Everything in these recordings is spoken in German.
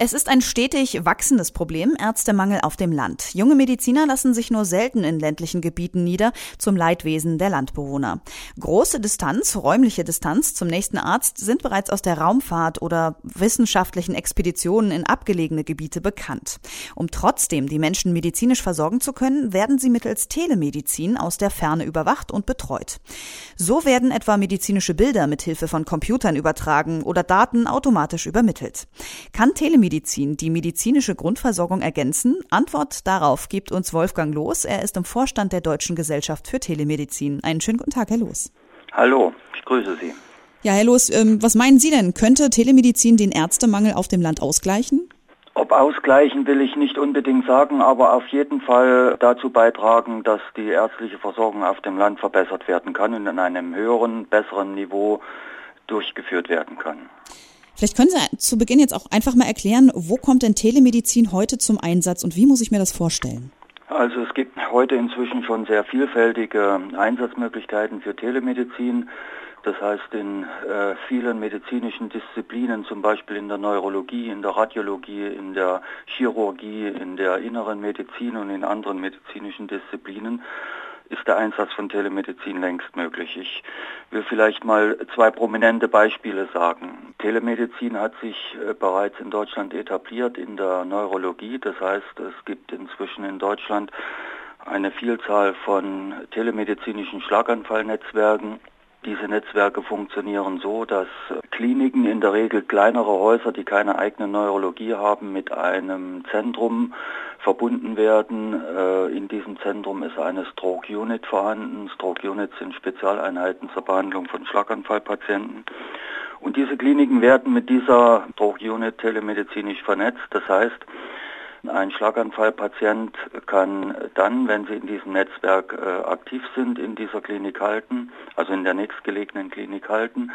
Es ist ein stetig wachsendes Problem, Ärztemangel auf dem Land. Junge Mediziner lassen sich nur selten in ländlichen Gebieten nieder, zum Leidwesen der Landbewohner. Große Distanz, räumliche Distanz zum nächsten Arzt sind bereits aus der Raumfahrt oder wissenschaftlichen Expeditionen in abgelegene Gebiete bekannt. Um trotzdem die Menschen medizinisch versorgen zu können, werden sie mittels Telemedizin aus der Ferne überwacht und betreut. So werden etwa medizinische Bilder mit Hilfe von Computern übertragen oder Daten automatisch übermittelt. Kann Telemedizin Telemedizin die medizinische Grundversorgung ergänzen? Antwort darauf gibt uns Wolfgang Loos. Er ist im Vorstand der Deutschen Gesellschaft für Telemedizin. Einen schönen guten Tag, Herr Loos. Hallo, ich grüße Sie. Ja, Herr Loos, ähm, was meinen Sie denn? Könnte Telemedizin den Ärztemangel auf dem Land ausgleichen? Ob ausgleichen will ich nicht unbedingt sagen, aber auf jeden Fall dazu beitragen, dass die ärztliche Versorgung auf dem Land verbessert werden kann und in einem höheren, besseren Niveau durchgeführt werden kann. Vielleicht können Sie zu Beginn jetzt auch einfach mal erklären, wo kommt denn Telemedizin heute zum Einsatz und wie muss ich mir das vorstellen? Also es gibt heute inzwischen schon sehr vielfältige Einsatzmöglichkeiten für Telemedizin. Das heißt, in äh, vielen medizinischen Disziplinen, zum Beispiel in der Neurologie, in der Radiologie, in der Chirurgie, in der inneren Medizin und in anderen medizinischen Disziplinen, ist der Einsatz von Telemedizin längst möglich. Ich will vielleicht mal zwei prominente Beispiele sagen. Telemedizin hat sich äh, bereits in Deutschland etabliert in der Neurologie. Das heißt, es gibt inzwischen in Deutschland eine Vielzahl von telemedizinischen Schlaganfallnetzwerken. Diese Netzwerke funktionieren so, dass Kliniken, in der Regel kleinere Häuser, die keine eigene Neurologie haben, mit einem Zentrum verbunden werden. Äh, in diesem Zentrum ist eine Stroke Unit vorhanden. Stroke Units sind Spezialeinheiten zur Behandlung von Schlaganfallpatienten. Und diese Kliniken werden mit dieser Stroke Unit telemedizinisch vernetzt. Das heißt, ein Schlaganfallpatient kann dann, wenn sie in diesem Netzwerk äh, aktiv sind, in dieser Klinik halten, also in der nächstgelegenen Klinik halten,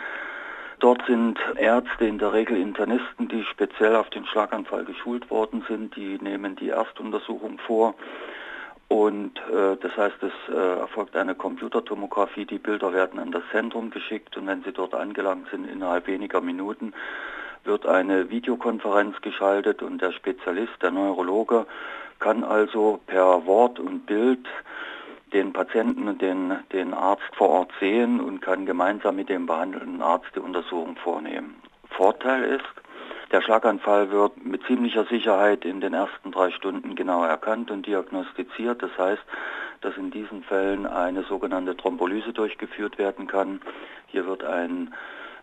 Dort sind Ärzte, in der Regel Internisten, die speziell auf den Schlaganfall geschult worden sind. Die nehmen die Erstuntersuchung vor. Und äh, das heißt, es äh, erfolgt eine Computertomographie, die Bilder werden an das Zentrum geschickt und wenn sie dort angelangt sind, innerhalb weniger Minuten wird eine Videokonferenz geschaltet und der Spezialist, der Neurologe, kann also per Wort und Bild den Patienten und den, den Arzt vor Ort sehen und kann gemeinsam mit dem behandelnden Arzt die Untersuchung vornehmen. Vorteil ist, der Schlaganfall wird mit ziemlicher Sicherheit in den ersten drei Stunden genau erkannt und diagnostiziert. Das heißt, dass in diesen Fällen eine sogenannte Thrombolyse durchgeführt werden kann. Hier wird ein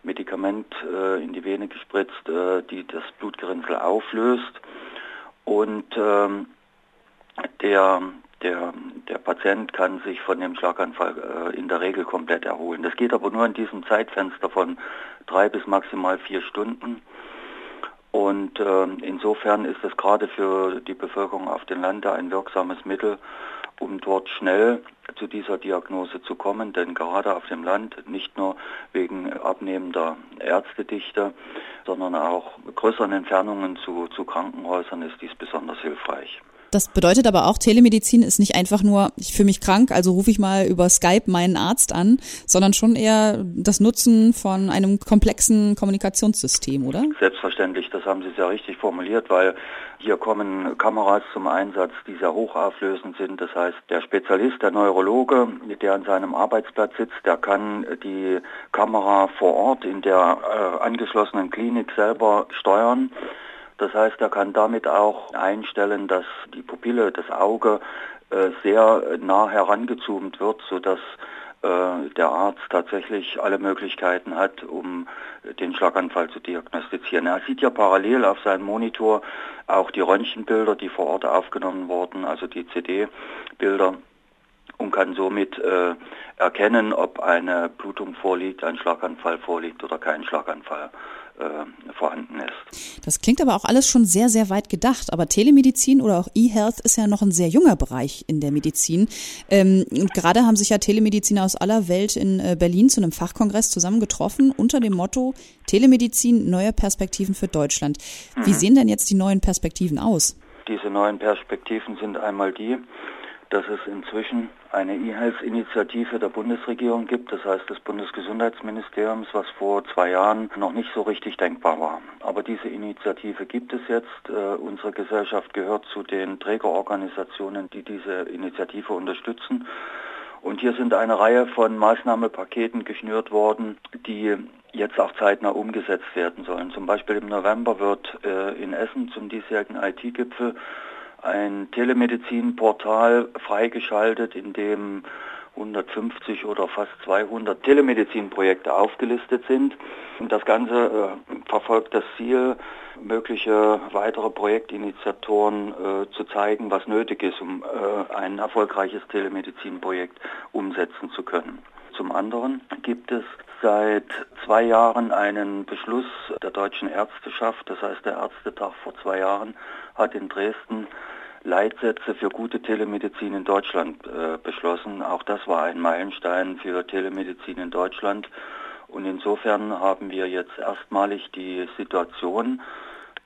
Medikament äh, in die Vene gespritzt, äh, die das Blutgerinnsel auflöst und ähm, der der, der Patient kann sich von dem Schlaganfall äh, in der Regel komplett erholen. Das geht aber nur in diesem Zeitfenster von drei bis maximal vier Stunden. Und äh, insofern ist es gerade für die Bevölkerung auf dem Lande ein wirksames Mittel, um dort schnell zu dieser Diagnose zu kommen. Denn gerade auf dem Land, nicht nur wegen abnehmender Ärztedichte, sondern auch größeren Entfernungen zu, zu Krankenhäusern ist dies besonders hilfreich. Das bedeutet aber auch, Telemedizin ist nicht einfach nur, ich fühle mich krank, also rufe ich mal über Skype meinen Arzt an, sondern schon eher das Nutzen von einem komplexen Kommunikationssystem, oder? Selbstverständlich, das haben Sie sehr richtig formuliert, weil hier kommen Kameras zum Einsatz, die sehr hochauflösend sind. Das heißt, der Spezialist, der Neurologe, der an seinem Arbeitsplatz sitzt, der kann die Kamera vor Ort in der äh, angeschlossenen Klinik selber steuern. Das heißt, er kann damit auch einstellen, dass die Pupille, das Auge äh, sehr nah herangezoomt wird, sodass äh, der Arzt tatsächlich alle Möglichkeiten hat, um den Schlaganfall zu diagnostizieren. Er sieht ja parallel auf seinem Monitor auch die Röntgenbilder, die vor Ort aufgenommen wurden, also die CD-Bilder und kann somit äh, erkennen, ob eine Blutung vorliegt, ein Schlaganfall vorliegt oder kein Schlaganfall äh, vorhanden ist. Das klingt aber auch alles schon sehr, sehr weit gedacht. Aber Telemedizin oder auch E-Health ist ja noch ein sehr junger Bereich in der Medizin. Ähm, und gerade haben sich ja Telemediziner aus aller Welt in äh, Berlin zu einem Fachkongress zusammengetroffen unter dem Motto Telemedizin, neue Perspektiven für Deutschland. Wie mhm. sehen denn jetzt die neuen Perspektiven aus? Diese neuen Perspektiven sind einmal die, dass es inzwischen eine E-Health-Initiative der Bundesregierung gibt, das heißt des Bundesgesundheitsministeriums, was vor zwei Jahren noch nicht so richtig denkbar war. Aber diese Initiative gibt es jetzt. Äh, unsere Gesellschaft gehört zu den Trägerorganisationen, die diese Initiative unterstützen. Und hier sind eine Reihe von Maßnahmepaketen geschnürt worden, die jetzt auch zeitnah umgesetzt werden sollen. Zum Beispiel im November wird äh, in Essen zum diesjährigen IT-Gipfel ein Telemedizin-Portal freigeschaltet, in dem 150 oder fast 200 Telemedizinprojekte aufgelistet sind. Und das Ganze äh, verfolgt das Ziel, mögliche weitere Projektinitiatoren äh, zu zeigen, was nötig ist, um äh, ein erfolgreiches Telemedizinprojekt umsetzen zu können. Zum anderen gibt es seit zwei Jahren einen Beschluss der deutschen Ärzteschaft, das heißt der Ärztetag vor zwei Jahren hat in Dresden Leitsätze für gute Telemedizin in Deutschland äh, beschlossen. Auch das war ein Meilenstein für Telemedizin in Deutschland. Und insofern haben wir jetzt erstmalig die Situation,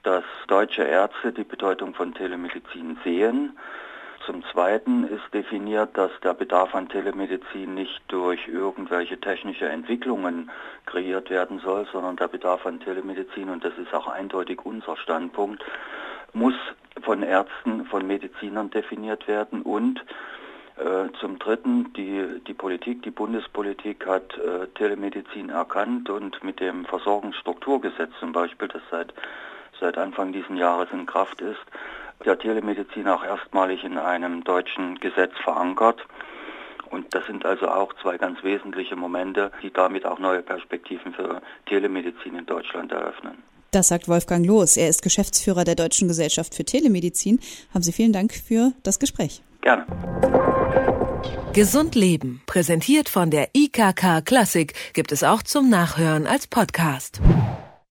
dass deutsche Ärzte die Bedeutung von Telemedizin sehen. Zum Zweiten ist definiert, dass der Bedarf an Telemedizin nicht durch irgendwelche technische Entwicklungen kreiert werden soll, sondern der Bedarf an Telemedizin, und das ist auch eindeutig unser Standpunkt, muss von Ärzten, von Medizinern definiert werden. Und äh, zum Dritten, die, die Politik, die Bundespolitik hat äh, Telemedizin erkannt und mit dem Versorgungsstrukturgesetz zum Beispiel, das seit, seit Anfang dieses Jahres in Kraft ist, der Telemedizin auch erstmalig in einem deutschen Gesetz verankert. Und das sind also auch zwei ganz wesentliche Momente, die damit auch neue Perspektiven für Telemedizin in Deutschland eröffnen. Das sagt Wolfgang Loos. Er ist Geschäftsführer der Deutschen Gesellschaft für Telemedizin. Haben Sie vielen Dank für das Gespräch. Gerne. Gesund Leben, präsentiert von der IKK Klassik, gibt es auch zum Nachhören als Podcast.